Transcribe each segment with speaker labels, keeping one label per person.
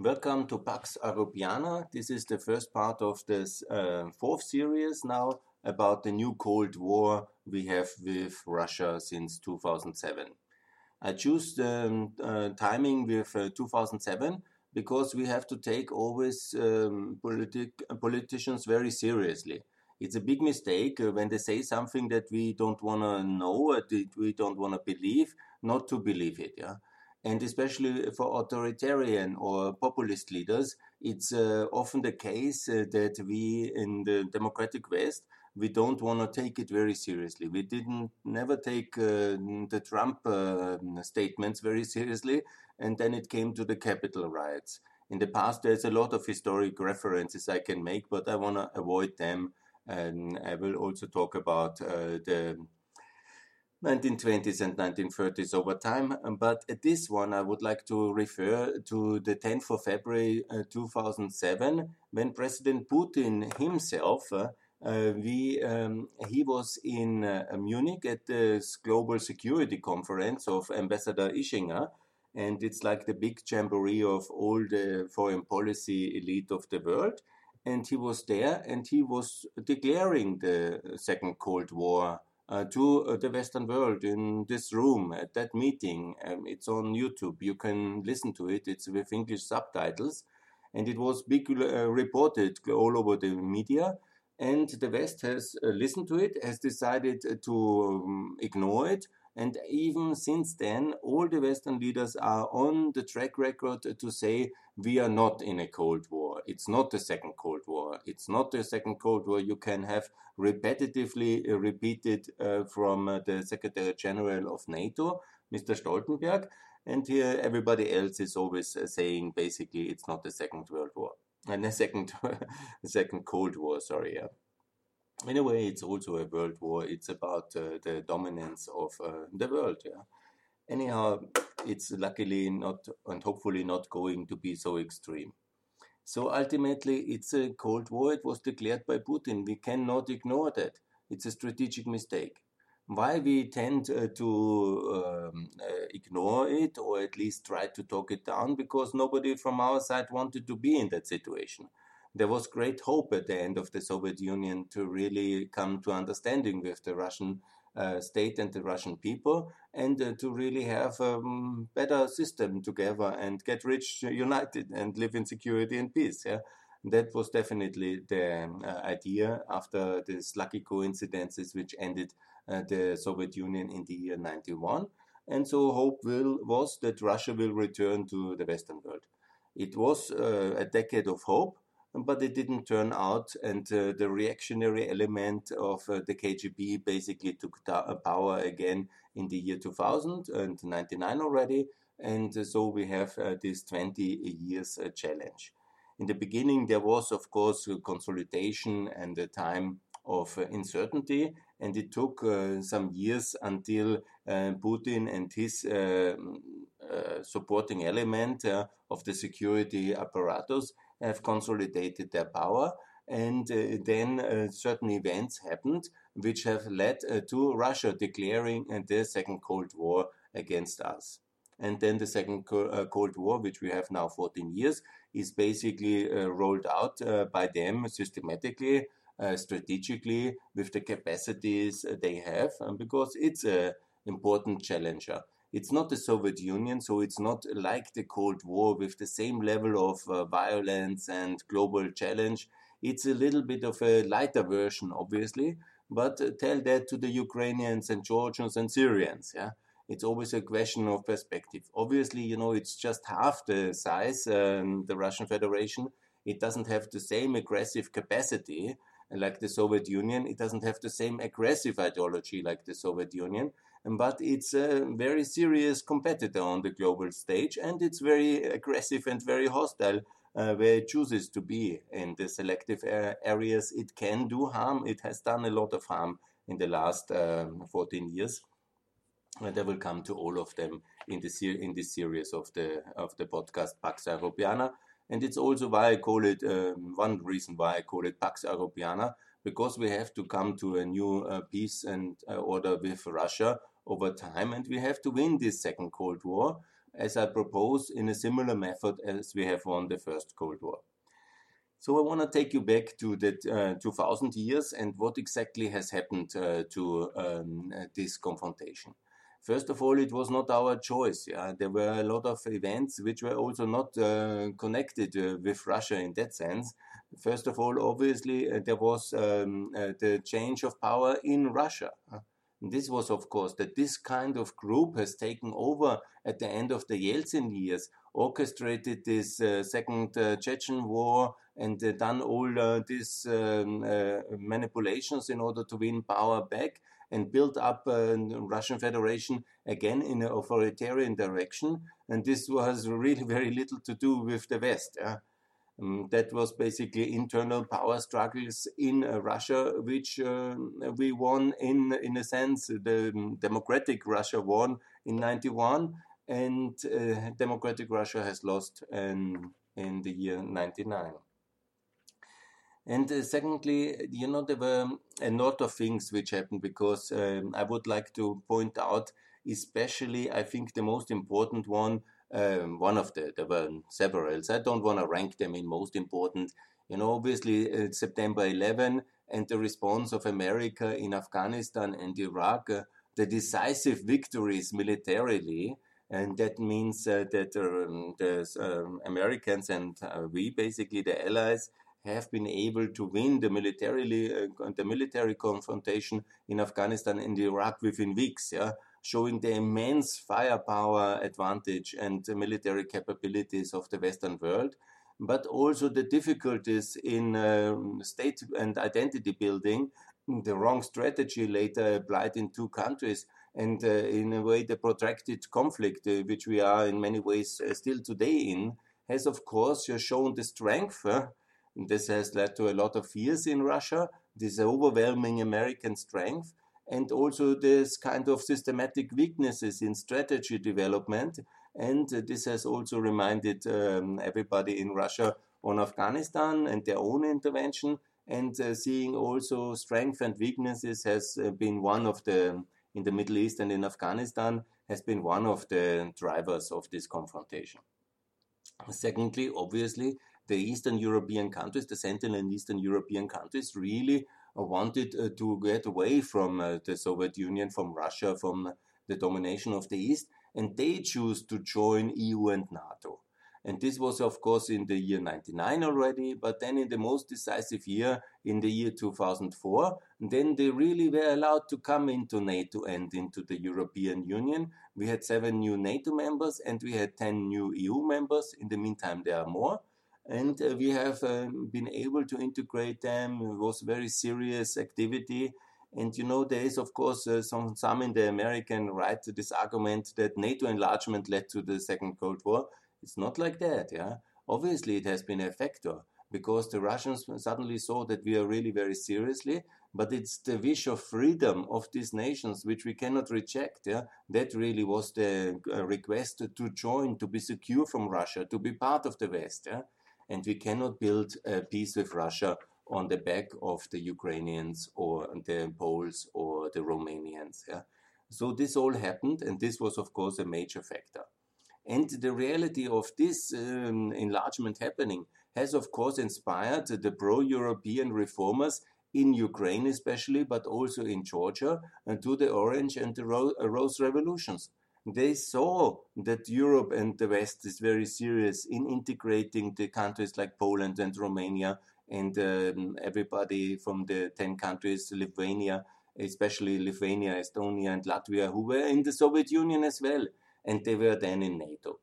Speaker 1: Welcome to Pax Europiana. This is the first part of this uh, fourth series now about the new Cold War we have with Russia since 2007. I choose the um, uh, timing with uh, 2007 because we have to take always um, politic, politicians very seriously. It's a big mistake uh, when they say something that we don't want to know, that we don't want to believe, not to believe it. Yeah and especially for authoritarian or populist leaders, it's uh, often the case uh, that we in the democratic West we don't want to take it very seriously. We didn't never take uh, the Trump uh, statements very seriously, and then it came to the Capitol riots. In the past, there's a lot of historic references I can make, but I want to avoid them. And I will also talk about uh, the 1920s and 1930s over time. But at this one, I would like to refer to the 10th of February uh, 2007, when President Putin himself, uh, uh, we, um, he was in uh, Munich at the Global Security Conference of Ambassador Ischinger. And it's like the big jamboree of all the foreign policy elite of the world. And he was there and he was declaring the Second Cold War uh, to uh, the Western world in this room at that meeting. Um, it's on YouTube. You can listen to it. It's with English subtitles. And it was big uh, reported all over the media. And the West has uh, listened to it, has decided to um, ignore it, and even since then, all the Western leaders are on the track record to say we are not in a Cold War. It's not the second Cold War. It's not the second Cold War. You can have repetitively uh, repeated uh, from uh, the Secretary General of NATO, Mr. Stoltenberg. And here everybody else is always saying basically it's not the Second World War. And the second, the second Cold War, sorry. Yeah in a way, it's also a world war. It's about uh, the dominance of uh, the world. Yeah. Anyhow, it's luckily not and hopefully not going to be so extreme. So ultimately, it's a Cold War. It was declared by Putin. We cannot ignore that. It's a strategic mistake. Why we tend uh, to um, uh, ignore it or at least try to talk it down? Because nobody from our side wanted to be in that situation there was great hope at the end of the Soviet Union to really come to understanding with the Russian state and the Russian people, and uh, to really have a um, better system together and get rich united and live in security and peace. Yeah, that was definitely the um, uh, idea after these lucky coincidences which ended uh, the Soviet Union in the year 91. And so hope will was that Russia will return to the Western world. It was uh, a decade of hope but it didn't turn out. And uh, the reactionary element of uh, the KGB basically took uh, power again in the year 2000 and 99 already. And so we have uh, this 20 years uh, challenge. In the beginning, there was, of course, consolidation and a time of uncertainty. And it took some years until Putin and his supporting element of the security apparatus have consolidated their power. And uh, then uh, certain events happened which have led uh, to Russia declaring the Second Cold War against us. And then the Second Cold War, which we have now 14 years, is basically rolled out by them systematically uh, strategically with the capacities they have, um, because it's an important challenger. It's not the Soviet Union, so it's not like the Cold War with the same level of uh, violence and global challenge. It's a little bit of a lighter version, obviously, but uh, tell that to the Ukrainians and Georgians and Syrians. Yeah, it's always a question of perspective. Obviously, you know, it's just half the size, um, the Russian Federation. It doesn't have the same aggressive capacity like the Soviet Union. It doesn't have the same aggressive ideology like the Soviet Union but it's a very serious competitor on the global stage and it's very aggressive and very hostile uh, where it chooses to be in the selective areas. It can do harm. It has done a lot of harm in the last um, 14 years. And I will come to all of them in the ser- in this series of the of the podcast Pax Europiana. And it's also why I call it um, one reason why I call it Pax Europiana because we have to come to a new uh, peace and uh, order with Russia over time, and we have to win this second Cold War. as I propose in a similar method as we have won the First Cold War. So I want to take you back to the uh, 2000 years and what exactly has happened uh, to um, this confrontation. First of all, it was not our choice. Yeah? There were a lot of events which were also not uh, connected uh, with Russia in that sense. First of all, obviously, uh, there was um, uh, the change of power in Russia. This was, of course, that this kind of group has taken over at the end of the Yeltsin years, orchestrated this uh, second uh, Chechen war, and uh, done all uh, these um, manipulations in order to win power back and build up uh, Russian Federation again in an authoritarian direction. And this was really very little to do with the West. Um, that was basically internal power struggles in uh, Russia, which uh, we won in in a sense. The um, democratic Russia won in '91, and uh, democratic Russia has lost in in the year '99. And uh, secondly, you know, there were a lot of things which happened because um, I would like to point out, especially, I think the most important one um, one of the, there were several. I don't want to rank them in most important. You know, obviously, uh, September 11 and the response of America in Afghanistan and Iraq, uh, the decisive victories militarily, and that means uh, that um, the um, Americans and uh, we, basically the allies, have been able to win the militarily uh, the military confrontation in Afghanistan and Iraq within weeks. Yeah, showing the immense firepower advantage and military capabilities of the Western world, but also the difficulties in uh, state and identity building, the wrong strategy later applied in two countries, and uh, in a way the protracted conflict, uh, which we are in many ways uh, still today in, has of course shown the strength. this has led to a lot of fears in Russia, this overwhelming American strength and also this kind of systematic weaknesses in strategy development. And this has also reminded um, everybody in Russia on Afghanistan and their own intervention. And uh, seeing also strength and weaknesses has uh, been one of the, in the Middle East and in Afghanistan, has been one of the drivers of this confrontation. Secondly, obviously, the Eastern European countries, the Central and Eastern European countries, really wanted uh, to get away from uh, the Soviet Union, from Russia, from the domination of the East, and they choose to join EU and NATO. And this was, of course, in the year 99 already, but then in the most decisive year, in the year 2004, then they really were allowed to come into NATO and into the European Union. We had seven new NATO members and we had 10 new EU members. In the meantime, there are more and uh, we have um, been able to integrate them. It was very serious activity. And you know, there is of course uh, some some in the American right to this argument that NATO enlargement led to the Second Cold War. It's not like that, yeah. Obviously, it has been a factor because the Russians suddenly saw that we are really very seriously. But it's the wish of freedom of these nations which we cannot reject. Yeah, that really was the uh, request to join, to be secure from Russia, to be part of the West. Yeah and we cannot build a peace with Russia on the back of the Ukrainians or the Poles or the Romanians. Yeah? So this all happened, and this was, of course, a major factor. And the reality of this um, enlargement happening has, of course, inspired the pro European reformers in Ukraine, especially, but also in Georgia, uh, to the Orange and the Ro- Rose revolutions they saw that Europe and the West is very serious in integrating the countries like Poland and Romania and um, everybody from the 10 countries, Lithuania, especially Lithuania, Estonia, and Latvia, who were in the Soviet Union as well, and they were then in NATO.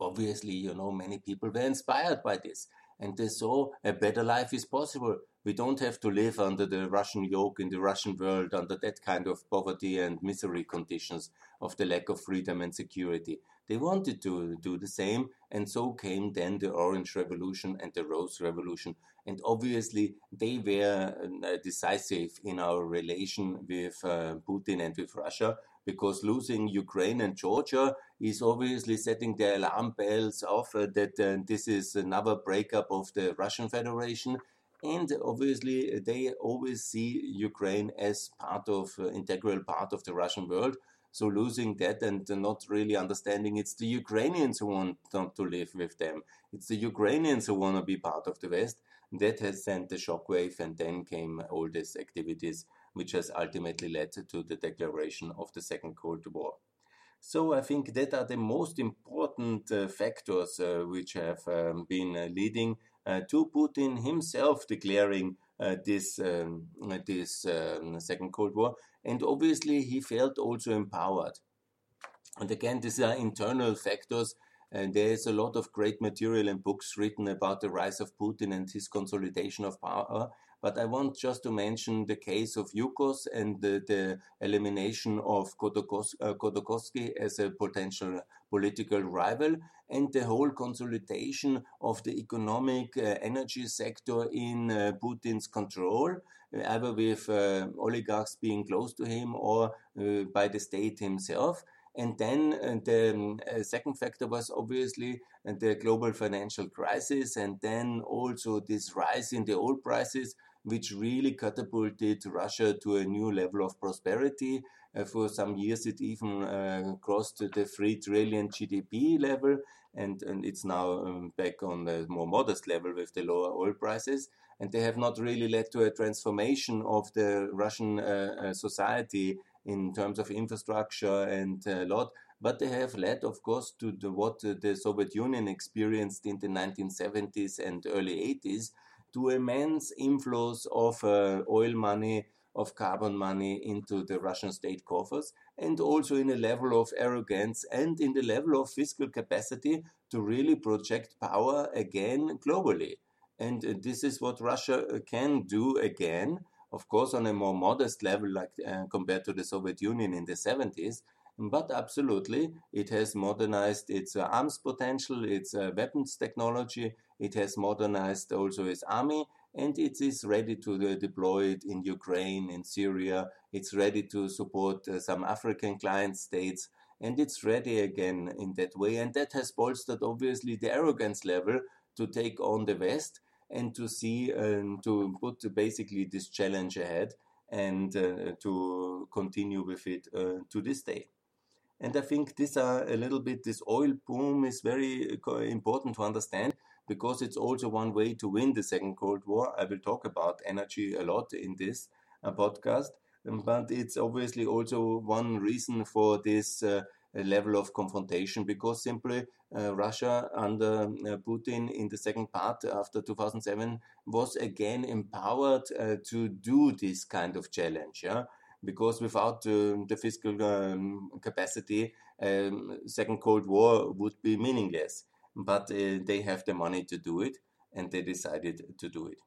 Speaker 1: Obviously, you know, many people were inspired by this, and they saw a better life is possible we don't have to live under the Russian yoke in the Russian world, under that kind of poverty and misery conditions of the lack of freedom and security. They wanted to do the same, and so came then the Orange Revolution and the Rose Revolution. And obviously, they were uh, decisive in our relation with uh, Putin and with Russia, because losing Ukraine and Georgia is obviously setting the alarm bells off uh, that uh, this is another breakup of the Russian Federation and obviously they always see Ukraine as part of uh, integral part of the Russian world. So losing that and not really understanding it's the Ukrainians who want to live with them. It's the Ukrainians who want to be part of the West. That has sent the shockwave, and then came all these activities, which has ultimately led to the declaration of the Second Cold War. So I think that are the most important uh, factors uh, which have um, been uh, leading uh, to Putin himself declaring uh, this um, this um, Second Cold War, and obviously he felt also empowered. And again, these are internal factors. And there is a lot of great material and books written about the rise of Putin and his consolidation of power. But I want just to mention the case of Yukos and the, the elimination of Khodorkovsky uh, as a potential political rival and the whole consolidation of the economic uh, energy sector in uh, Putin's control, either with uh, oligarchs being close to him or uh, by the state himself. And then uh, the second factor was obviously the global financial crisis, and then also this rise in the oil prices, which really catapulted Russia to a new level of prosperity. Uh, for some years, it even uh, crossed the 3 trillion GDP level, and, and it's now um, back on a more modest level with the lower oil prices. And they have not really led to a transformation of the Russian uh, uh society in terms of infrastructure and a lot, but they have led, of course, to the, what the Soviet Union experienced in the 1970s and early 80s, to immense inflows of uh, oil money, of carbon money into the Russian state coffers, and also in a level of arrogance and in the level of fiscal capacity to really project power again globally. And uh, this is what Russia uh, can do again, of course, on a more modest level, like uh, compared to the Soviet Union in the 70s. But absolutely, it has modernized its uh, arms potential, its uh, weapons technology, it has modernized also its army, and it is ready to uh, deploy it in Ukraine, in Syria. It's ready to support uh, some African client states, and it's ready again in that way. And that has bolstered, obviously, the arrogance level to take on the West and to see um, to put basically this challenge ahead and uh, to continue with it uh, to this day. And I think these are a little bit this oil boom is very uh, important to understand because it's also one way to win the second Cold War. I will talk about energy a lot in this uh, podcast, um, but it's obviously also one reason for this uh, level of confrontation because simply uh, Russia under uh, Putin in the second part after 2007 was again empowered uh, to do this kind of challenge. Yeah? Because without the fiscal um, capacity, um, second Cold War would be meaningless but uh, they have the money to do it and they decided to do it.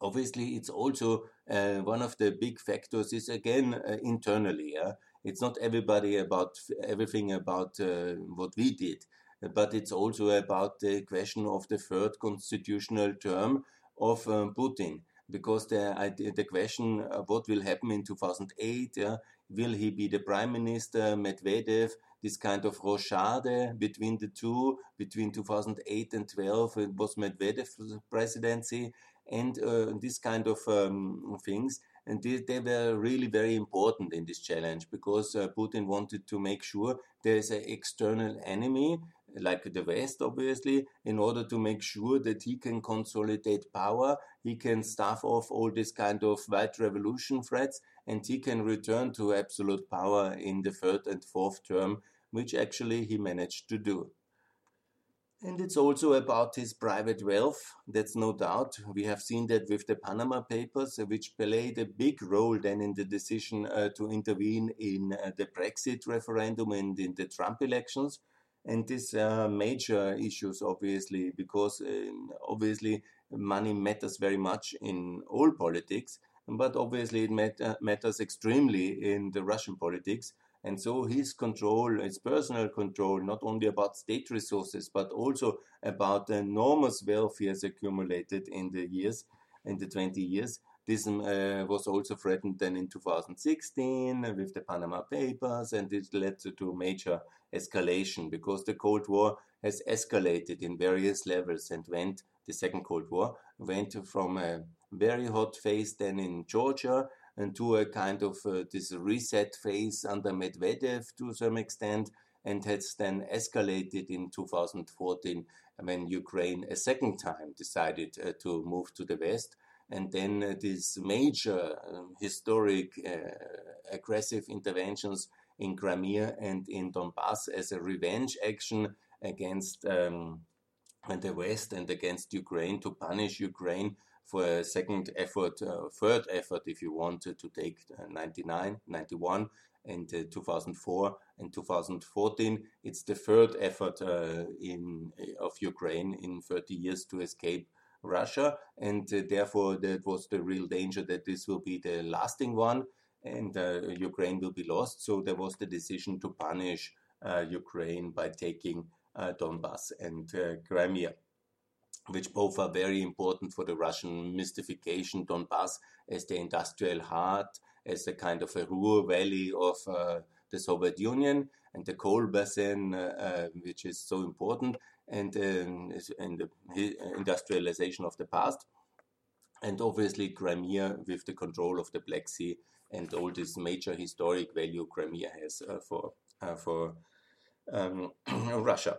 Speaker 1: Obviously, it's also uh, one of the big factors is again uh, internally. Yeah? It's not everybody about everything about uh, what we did, but it's also about the question of the third constitutional term of um, Putin because the the question uh, what will happen in 2008 yeah, will he be the prime minister Medvedev this kind of rochade between the two, between 2008 and 12, it was Medvedev's presidency, and uh, this kind of um, things. And they, they, were really very important in this challenge because uh, Putin wanted to make sure there is an external enemy, like the West, obviously, in order to make sure that he can consolidate power, he can staff off all this kind of white revolution threats, and he can return to absolute power in the third and fourth term, which actually he managed to do. And it's also about his private wealth, that's no doubt. We have seen that with the Panama Papers, which played a big role then in the decision uh, to intervene in uh, the Brexit referendum and in the Trump elections. And these are major issues, obviously, because uh, obviously money matters very much in all politics but obviously it mat- uh, matters extremely in the Russian politics. And so his control, his personal control, not only about state resources, but also about the enormous wealth he has accumulated in the years, in the 20 years. This uh, was also threatened then in 2016 with the Panama Papers, and it led to, to major escalation because the Cold War has escalated in various levels and went, the Second Cold War, went from a very hot phase then in Georgia and to a kind of uh, this reset phase under Medvedev to some extent, and has then escalated in 2014 when Ukraine a second time decided uh, to move to the west. And then uh, these major um, historic uh, aggressive interventions in Crimea and in Donbass as a revenge action against um, the West and against Ukraine to punish Ukraine for a second effort, uh, third effort, if you want, to take uh, 99, 91, and uh, 2004 and 2014. It's the third effort uh, in of Ukraine in 30 years to escape Russia, and uh, therefore that was the real danger that this will be the lasting one, and uh, Ukraine will be lost. So there was the decision to punish Ukraine by taking Donbass and Crimea which both are very important for the Russian mystification. Donbass as the industrial heart, as a kind of a Ruhr valley of uh, the Soviet Union, and the coal basin, uh, uh which is so important, and, um, the industrialization of the past. And obviously, Crimea with the control of the Black Sea and all this major historic value Crimea has uh, for, uh, for um, Russia.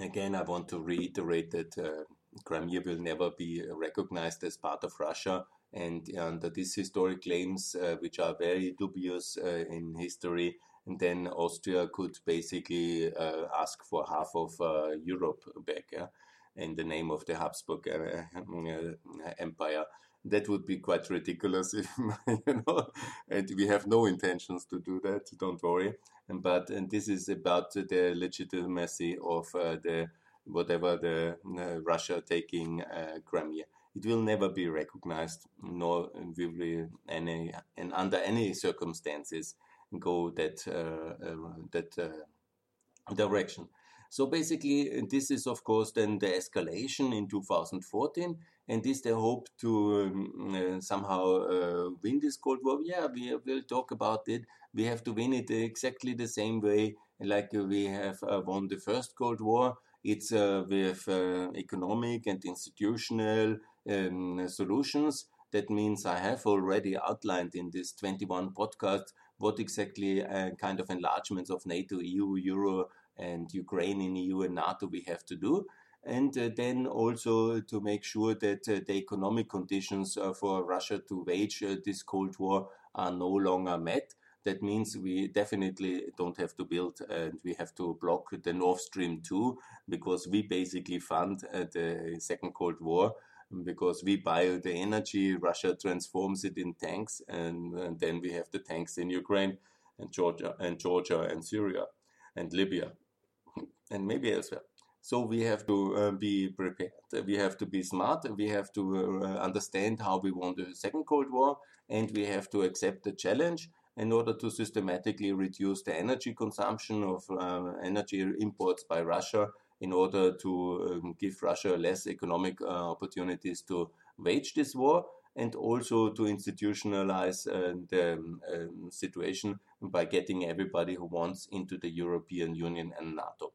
Speaker 1: Again, I want to reiterate that uh, Crimea will never be recognized as part of Russia. And under these historic claims, uh, which are very dubious uh, in history, and then Austria could basically uh, ask for half of uh, Europe back in the name of the Habsburg uh, Empire that would be quite ridiculous if you know and we have no intentions to do that don't worry but this is about the legitimacy of uh, the whatever the uh, Russia taking uh, Crimea. It will never be recognized nor will we any and under any circumstances go that that direction. So basically, this is of course then the escalation in 2014, and this the hope to um, uh, somehow uh, win this Cold War. Yeah, we will talk about it. We have to win it exactly the same way like we have uh, won the first Cold War. It's uh, with uh, economic and institutional um, solutions. That means I have already outlined in this 21 podcast what exactly uh, kind of enlargements of NATO, EU, Euro and Ukraine in EU and NATO we have to do. And uh, then also to make sure that uh, the economic conditions uh, for Russia to wage uh, this Cold War are no longer met. That means we definitely don't have to build and we have to block the Nord Stream 2 because we basically fund uh, the Second Cold War because we buy the energy, Russia transforms it in tanks, and, and, then we have the tanks in Ukraine and Georgia and Georgia and Syria and Libya and maybe elsewhere. So we have to uh, be prepared. We have to be smart. We have to uh, understand how we want the second Cold War, and we have to accept the challenge in order to systematically reduce the energy consumption of uh, energy imports by Russia in order to um, give Russia less economic uh, opportunities to wage this war and also to institutionalize uh, the um, situation by getting everybody who wants into the European Union and NATO.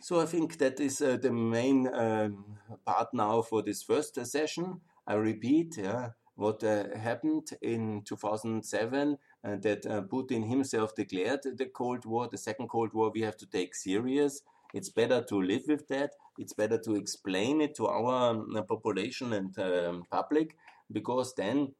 Speaker 1: So I think that is uh, the main um, part now for this first uh, session. I repeat, yeah, what uh, happened in 2007 uh, that uh, Putin himself declared the Cold War, the second Cold War, we have to take serious. It's better to live with that. It's better to explain it to our um, population and um, public because then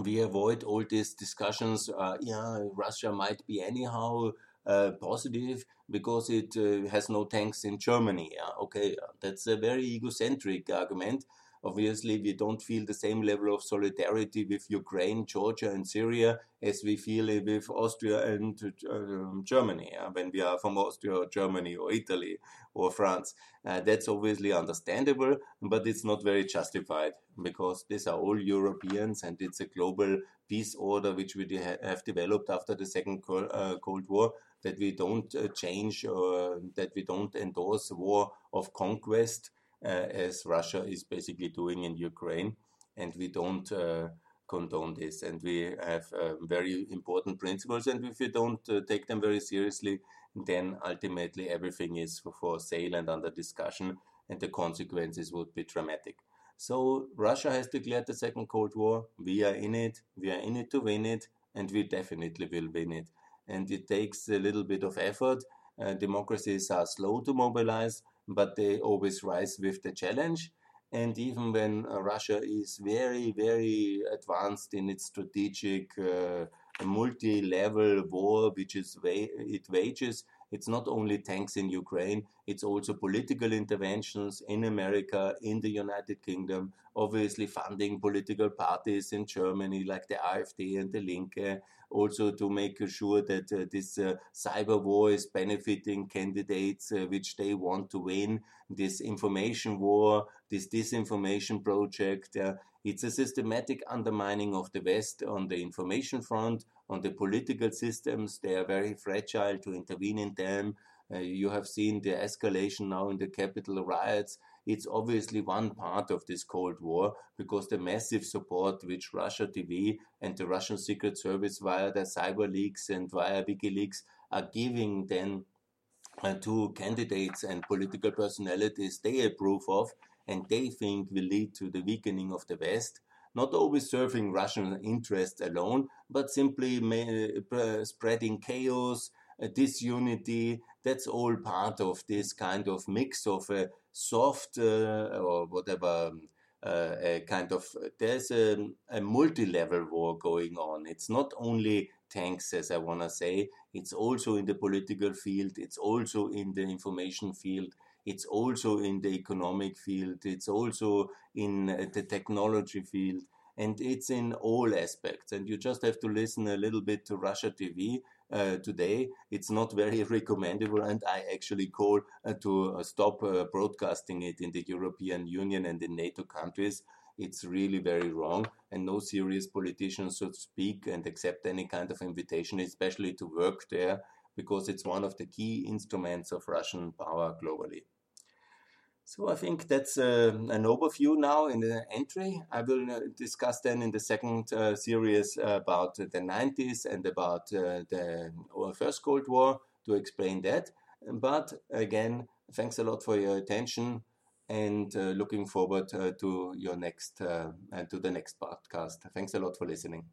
Speaker 1: we avoid all these discussions. Uh, yeah, Russia might be anyhow uh, positive because it uh, has no tanks in Germany. okay, that's a very egocentric argument. Obviously, we don't feel the same level of solidarity with Ukraine, Georgia, and Syria as we feel it with Austria and uh, Germany. when we are from Austria, or Germany, or Italy, or France, uh, that's obviously understandable, but it's not very justified because these are all Europeans and it's a global peace order which we have developed after the Second uh, Cold War that we don't uh, change or that we don't endorse war of conquest uh, as Russia is basically doing in Ukraine, and we don't uh, condone this. And we have very important principles, and if we don't take them very seriously, then ultimately everything is for, for sale and under discussion, and the consequences would be dramatic. So Russia has declared the Second Cold War. We are in it. We are in it to win it, and we definitely will win it. And it takes a little bit of effort. Uh, democracies are slow to mobilize, but they always rise with the challenge. And even when uh, Russia is very, very advanced in its strategic uh, multi-level war, which is wa- it wages, it's not only tanks in Ukraine, it's also political interventions in America, in the United Kingdom, obviously funding political parties in Germany like the AfD and the Linke, also to make sure that uh, this uh, cyber war is benefiting candidates uh, which they want to win, this information war, this disinformation project. Uh, it's a systematic undermining of the West on the information front, on the political systems. They are very fragile to intervene in them. Uh, you have seen the escalation now in the Capitol riots. It's obviously one part of this Cold War because the massive support which Russia TV and the Russian Secret Service via the cyber leaks and via WikiLeaks are giving then uh, to candidates and political personalities they approve of and they think will lead to the weakening of the West not always serving Russian interests alone, but simply uh, spreading chaos, uh, disunity. That's all part of this kind of mix of a soft uh, or whatever. Um, uh, a kind of there's a, a multi-level war going on. It's not only tanks, as I want to say. It's also in the political field. It's also in the information field. It's also in the economic field. It's also in uh, the technology field. And it's in all aspects. And you just have to listen a little bit to Russia TV uh, today. It's not very recommendable, and I actually call uh, to uh, stop uh, broadcasting it in the European Union and in NATO countries. It's really very wrong, and no serious politician should speak and accept any kind of invitation, especially to work there, because it's one of the key instruments of Russian power globally. So I think that's uh, an overview now in the entry. I will uh, discuss then in the second uh, series about the 90s and about uh, the First Cold War to explain that. But again, thanks a lot for your attention and uh, looking forward to your next and to the next podcast. Thanks a lot for listening.